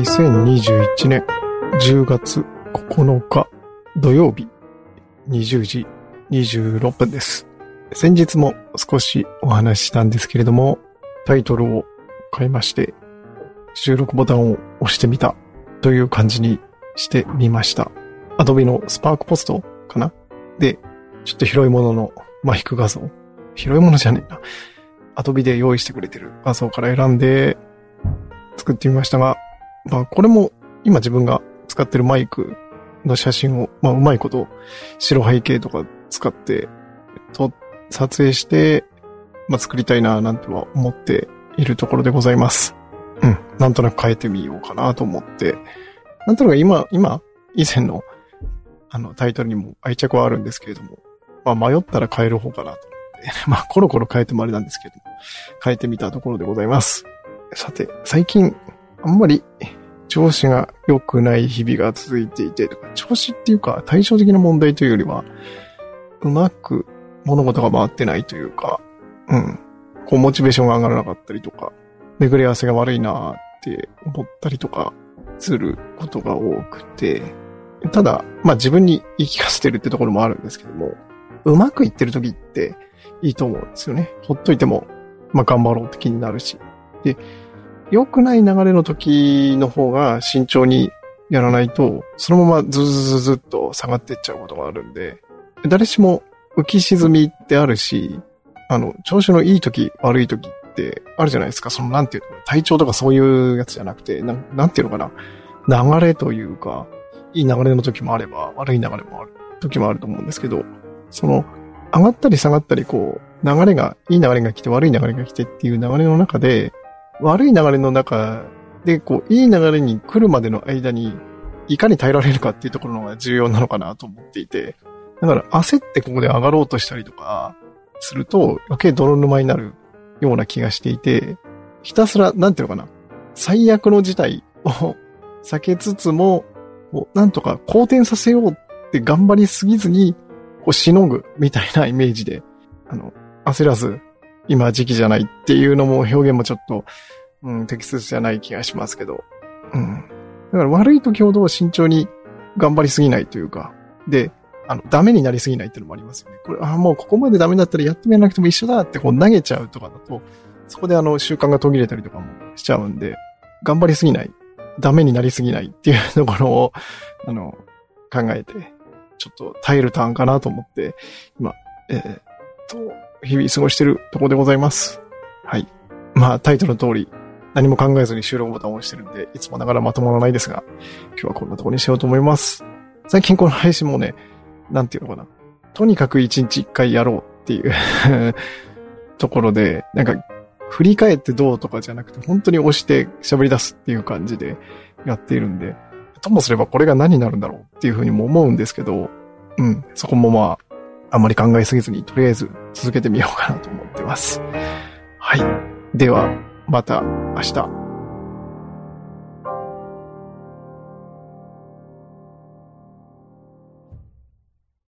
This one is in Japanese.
2021年10月9日土曜日20時26分です。先日も少しお話ししたんですけれども、タイトルを変えまして、収録ボタンを押してみたという感じにしてみました。Adobe のスパークポストかな？で、ちょっと広いもののマイク画像。広いものじゃねえな。Adobe で用意してくれてる画像から選んで作ってみましたが、まあこれも今自分が使ってるマイクの写真を、まあうまいこと白背景とか使って、と、撮影して、まあ作りたいななんては思っているところでございます。うん。なんとなく変えてみようかなと思って、なんとなく今、今、以前のあのタイトルにも愛着はあるんですけれども、まあ迷ったら変える方かなと思って、まあコロコロ変えてもあれなんですけど、変えてみたところでございます。さて、最近、あんまり調子が良くない日々が続いていて、調子っていうか対照的な問題というよりは、うまく物事が回ってないというか、うん。こう、モチベーションが上がらなかったりとか、巡り合わせが悪いなって思ったりとかすることが多くて、ただ、まあ自分に言い聞かせてるってところもあるんですけども、うまくいってる時っていいと思うんですよね。ほっといても、まあ頑張ろうって気になるし。で、良くない流れの時の方が慎重にやらないと、そのままズズズズっと下がっていっちゃうことがあるんで、誰しも浮き沈みってあるし、あの、調子のいい時、悪い時ってあるじゃないですか。その、なんていうの、体調とかそういうやつじゃなくて、ななんていうのかな。流れというか、いい流れの時もあれば、悪い流れもある時もあると思うんですけど、その、上がったり下がったり、こう、流れが、いい流れが来て悪い流れが来てっていう流れの中で、悪い流れの中で、こう、いい流れに来るまでの間に、いかに耐えられるかっていうところが重要なのかなと思っていて、だから焦ってここで上がろうとしたりとか、すると余計泥沼になるような気がしていて、ひたすら、なんていうのかな、最悪の事態を避けつつも、なんとか好転させようって頑張りすぎずに、こう、しのぐみたいなイメージで、あの、焦らず、今時期じゃないっていうのも表現もちょっと、うん、適切じゃない気がしますけど、うん。だから悪い時ほど慎重に頑張りすぎないというか、で、あの、ダメになりすぎないっていうのもありますよね。これ、あもうここまでダメだったらやってみなくても一緒だってこう投げちゃうとかだと、そこであの習慣が途切れたりとかもしちゃうんで、頑張りすぎない、ダメになりすぎないっていうところを、あの、考えて、ちょっと耐えるターンかなと思って、今、えー、っと、日々過ごしてるところでございます。はい。まあ、タイトルの通り、何も考えずに収録ボタンを押してるんで、いつもながらまとまらないですが、今日はこんなところにしようと思います。最近この配信もね、なんていうのかな。とにかく一日一回やろうっていう ところで、なんか、振り返ってどうとかじゃなくて、本当に押して喋り出すっていう感じでやっているんで、ともすればこれが何になるんだろうっていうふうにも思うんですけど、うん、そこもまあ、あまり考えすぎずに、とりあえず続けてみようかなと思ってます。はい。では、また明日。